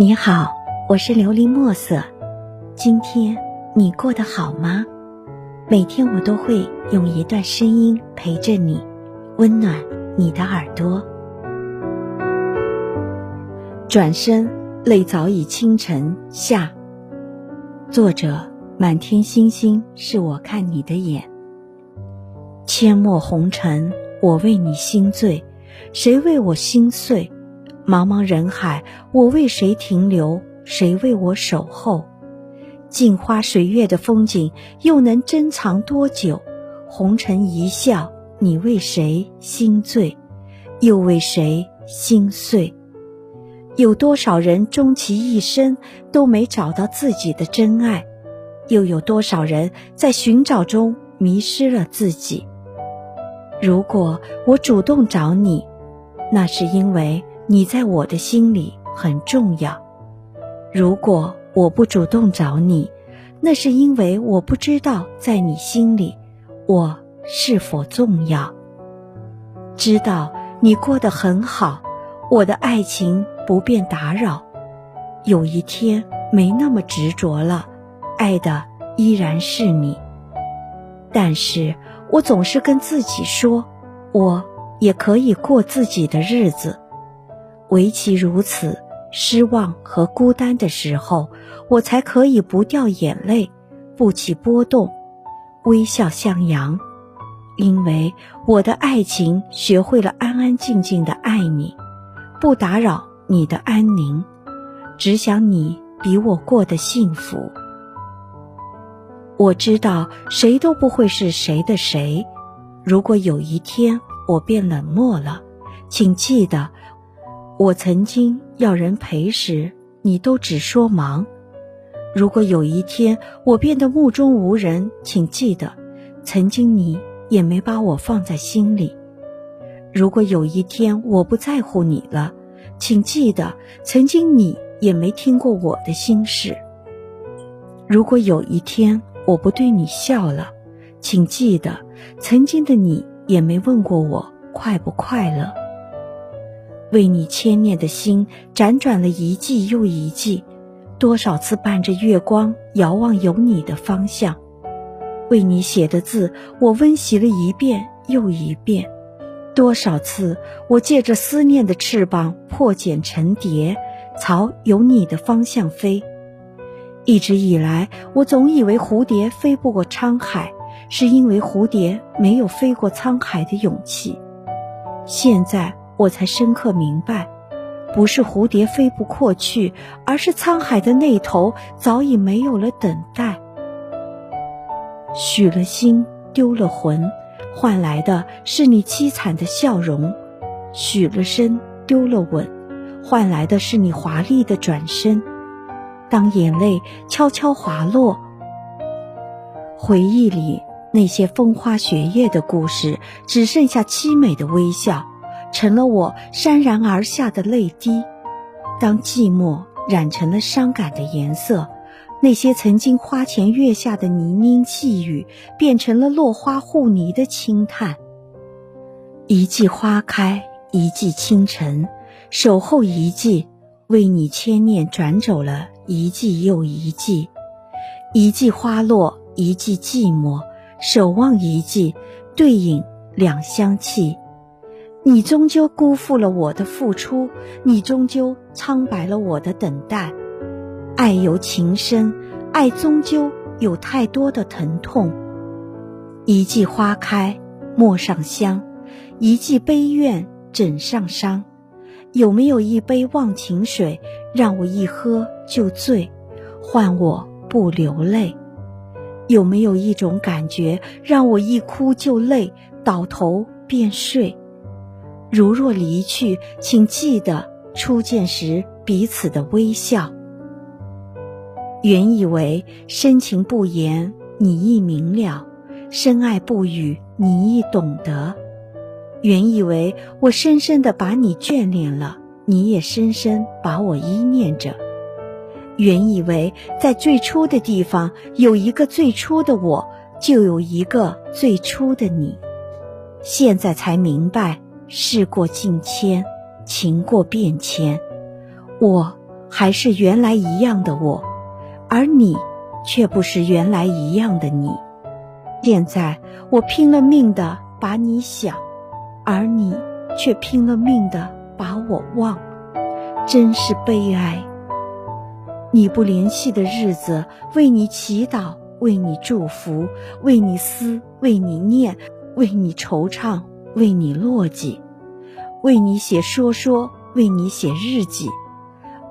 你好，我是琉璃墨色。今天你过得好吗？每天我都会用一段声音陪着你，温暖你的耳朵。转身，泪早已倾城下。作者：满天星星是我看你的眼。阡陌红尘，我为你心醉，谁为我心碎？茫茫人海，我为谁停留？谁为我守候？镜花水月的风景，又能珍藏多久？红尘一笑，你为谁心醉？又为谁心碎？有多少人终其一生都没找到自己的真爱？又有多少人在寻找中迷失了自己？如果我主动找你，那是因为。你在我的心里很重要。如果我不主动找你，那是因为我不知道在你心里我是否重要。知道你过得很好，我的爱情不便打扰。有一天没那么执着了，爱的依然是你。但是我总是跟自己说，我也可以过自己的日子。唯其如此，失望和孤单的时候，我才可以不掉眼泪，不起波动，微笑向阳。因为我的爱情学会了安安静静的爱你，不打扰你的安宁，只想你比我过得幸福。我知道谁都不会是谁的谁。如果有一天我变冷漠了，请记得。我曾经要人陪时，你都只说忙。如果有一天我变得目中无人，请记得，曾经你也没把我放在心里。如果有一天我不在乎你了，请记得，曾经你也没听过我的心事。如果有一天我不对你笑了，请记得，曾经的你也没问过我快不快乐。为你牵念的心辗转了一季又一季，多少次伴着月光遥望有你的方向。为你写的字，我温习了一遍又一遍。多少次我借着思念的翅膀破茧成蝶，朝有你的方向飞。一直以来，我总以为蝴蝶飞不过沧海，是因为蝴蝶没有飞过沧海的勇气。现在。我才深刻明白，不是蝴蝶飞不过去，而是沧海的那头早已没有了等待。许了心，丢了魂，换来的是你凄惨的笑容；许了身，丢了吻，换来的是你华丽的转身。当眼泪悄悄滑落，回忆里那些风花雪月的故事，只剩下凄美的微笑。成了我潸然而下的泪滴。当寂寞染成了伤感的颜色，那些曾经花前月下的泥泞细语，变成了落花护泥的轻叹。一季花开，一季清晨，守候一季，为你牵念转走了一季又一季。一季花落，一季寂寞，守望一季，对影两相弃。你终究辜负了我的付出，你终究苍白了我的等待。爱由情深，爱终究有太多的疼痛。一季花开，陌上香；一季悲怨，枕上伤。有没有一杯忘情水，让我一喝就醉，换我不流泪？有没有一种感觉，让我一哭就累，倒头便睡？如若离去，请记得初见时彼此的微笑。原以为深情不言，你亦明了；深爱不语，你亦懂得。原以为我深深的把你眷恋了，你也深深把我依念着。原以为在最初的地方有一个最初的我，就有一个最初的你。现在才明白。事过境迁，情过变迁，我还是原来一样的我，而你却不是原来一样的你。现在我拼了命的把你想，而你却拼了命的把我忘，真是悲哀。你不联系的日子，为你祈祷，为你祝福，为你思，为你念，为你惆怅，为你落寂，为你写说说，为你写日记，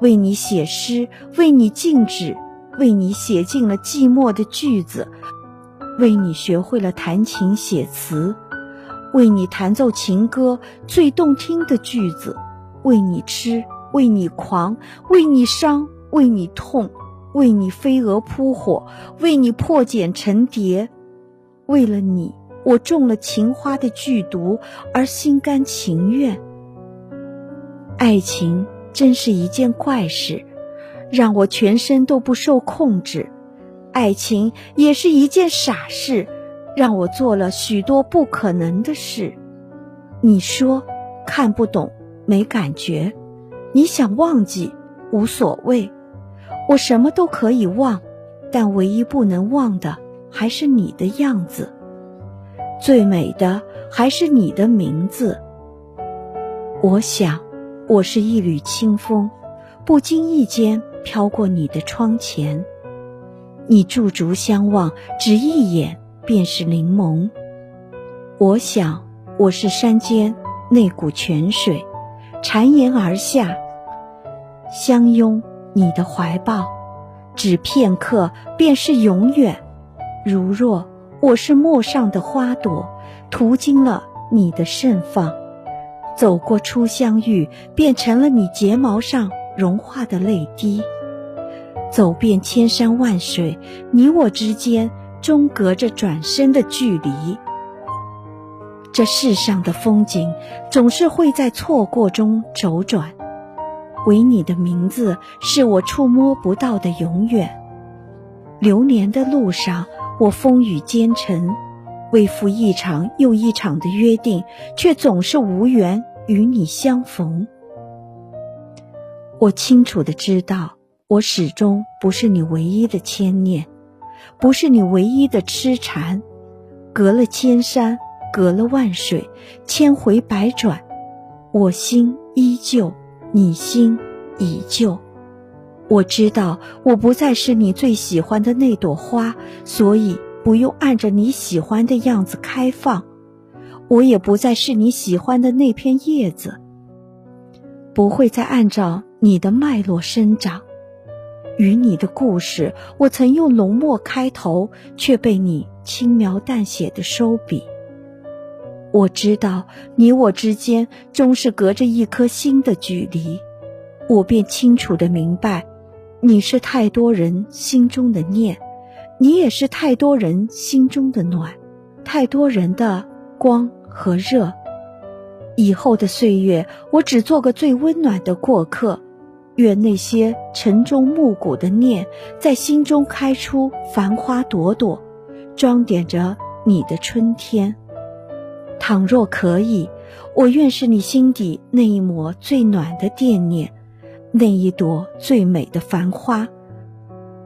为你写诗，为你静止，为你写尽了寂寞的句子。为你学会了弹琴写词，为你弹奏情歌最动听的句子，为你痴，为你狂，为你伤，为你痛，为你飞蛾扑火，为你破茧成蝶。为了你，我中了情花的剧毒，而心甘情愿。爱情真是一件怪事，让我全身都不受控制。爱情也是一件傻事，让我做了许多不可能的事。你说看不懂，没感觉；你想忘记，无所谓。我什么都可以忘，但唯一不能忘的还是你的样子。最美的还是你的名字。我想，我是一缕清风，不经意间飘过你的窗前。你驻足相望，只一眼便是柠檬。我想，我是山间那股泉水，潺延而下，相拥你的怀抱，只片刻便是永远。如若我是陌上的花朵，途经了你的盛放，走过初相遇，变成了你睫毛上融化的泪滴。走遍千山万水，你我之间终隔着转身的距离。这世上的风景，总是会在错过中周转，唯你的名字是我触摸不到的永远。流年的路上，我风雨兼程，为赴一场又一场的约定，却总是无缘与你相逢。我清楚的知道。我始终不是你唯一的牵念，不是你唯一的痴缠。隔了千山，隔了万水，千回百转，我心依旧，你心依旧。我知道我不再是你最喜欢的那朵花，所以不用按着你喜欢的样子开放。我也不再是你喜欢的那片叶子，不会再按照你的脉络生长。与你的故事，我曾用浓墨开头，却被你轻描淡写的收笔。我知道你我之间终是隔着一颗心的距离，我便清楚的明白，你是太多人心中的念，你也是太多人心中的暖，太多人的光和热。以后的岁月，我只做个最温暖的过客。愿那些晨钟暮鼓的念，在心中开出繁花朵朵，装点着你的春天。倘若可以，我愿是你心底那一抹最暖的惦念，那一朵最美的繁花，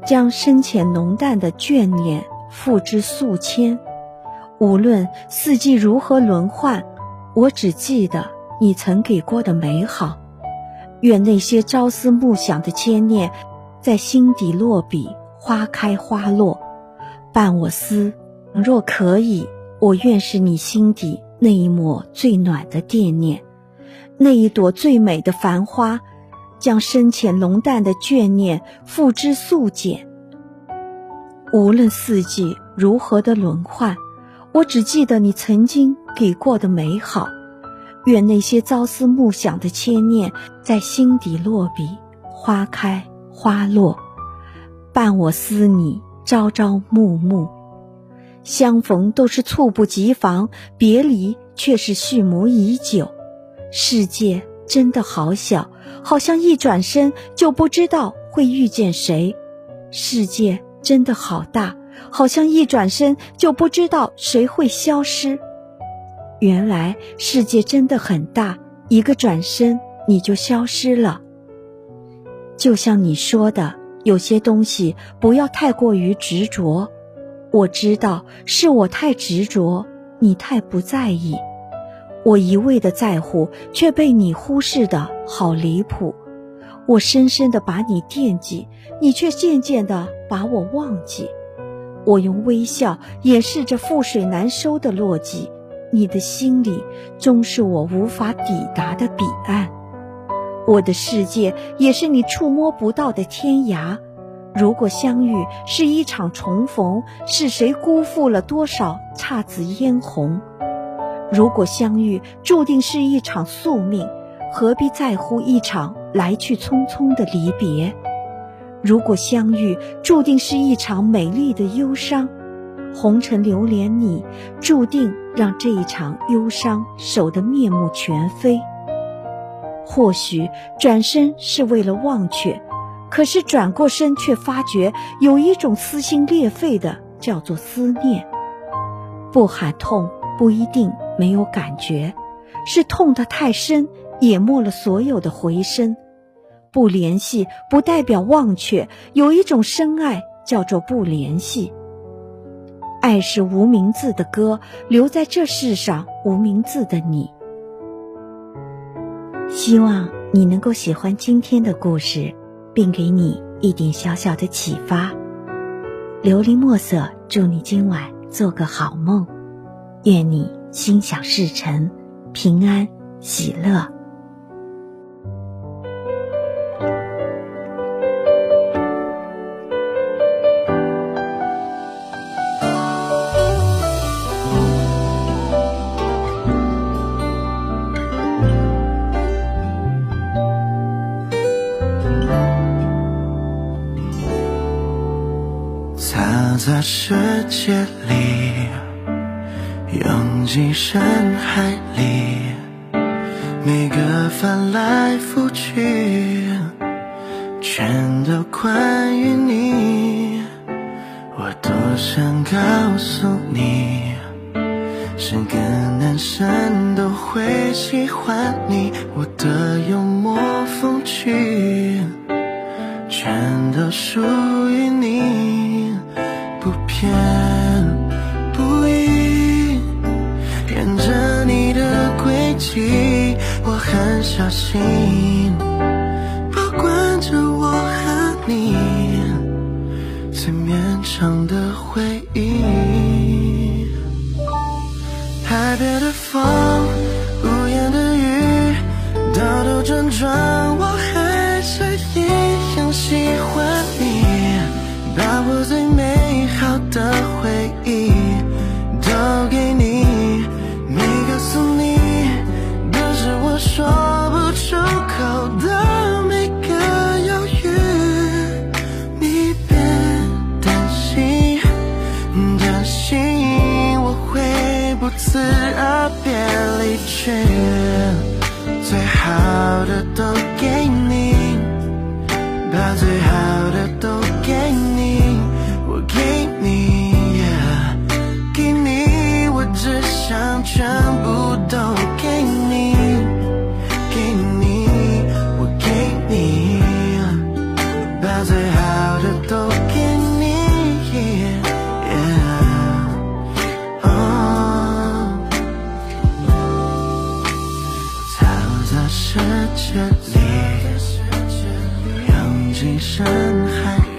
将深浅浓淡的眷恋付之素千。无论四季如何轮换，我只记得你曾给过的美好。愿那些朝思暮想的牵念，在心底落笔，花开花落，伴我思。若可以，我愿是你心底那一抹最暖的惦念，那一朵最美的繁花，将深浅浓淡的眷念付之素简。无论四季如何的轮换，我只记得你曾经给过的美好。愿那些朝思暮想的牵念，在心底落笔，花开花落，伴我思你朝朝暮暮。相逢都是猝不及防，别离却是蓄谋已久。世界真的好小，好像一转身就不知道会遇见谁；世界真的好大，好像一转身就不知道谁会消失。原来世界真的很大，一个转身你就消失了。就像你说的，有些东西不要太过于执着。我知道是我太执着，你太不在意。我一味的在乎，却被你忽视的好离谱。我深深的把你惦记，你却渐渐的把我忘记。我用微笑掩饰着覆水难收的落寂，你的心里终是我无法抵达的彼岸。我的世界也是你触摸不到的天涯。如果相遇是一场重逢，是谁辜负了多少姹紫嫣红？如果相遇注定是一场宿命，何必在乎一场来去匆匆的离别？如果相遇注定是一场美丽的忧伤，红尘流连你，注定让这一场忧伤守得面目全非。或许转身是为了忘却，可是转过身却发觉有一种撕心裂肺的，叫做思念。不喊痛不一定没有感觉，是痛得太深，淹没了所有的回声。不联系不代表忘却，有一种深爱叫做不联系。爱是无名字的歌，留在这世上无名字的你。希望你能够喜欢今天的故事，并给你一点小小的启发。琉璃墨色，祝你今晚做个好梦，愿你心想事成，平安喜乐。在世界里，进深海里，每个翻来覆去，全都关于你。我多想告诉你，是个男生都会喜欢你。我的幽默风趣，全都属于你。不偏小心，保管着我和你最绵长的回忆。海边的风，屋檐的雨，兜兜转转，我去，最好的都给你，把最好的都给你。拥挤深海。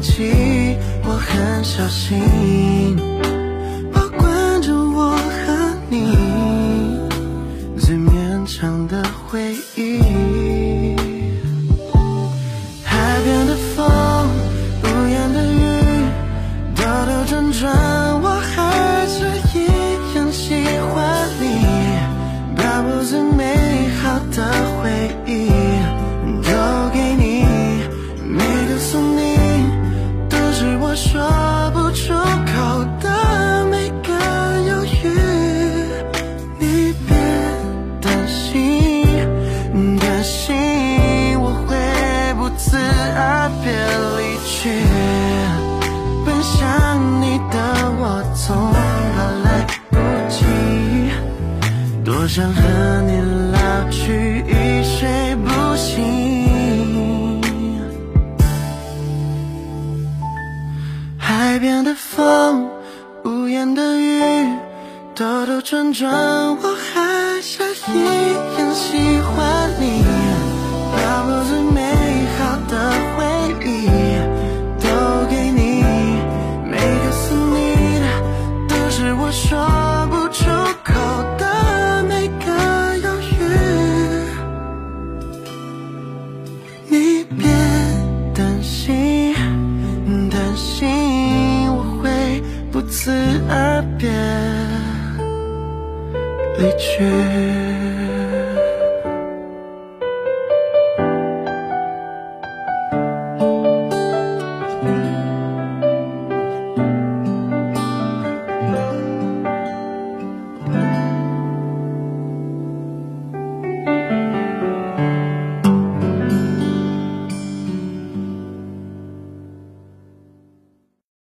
起。我很小心，海边的风，屋檐的雨，兜兜转转，我还是一样喜欢。不辞而别离去。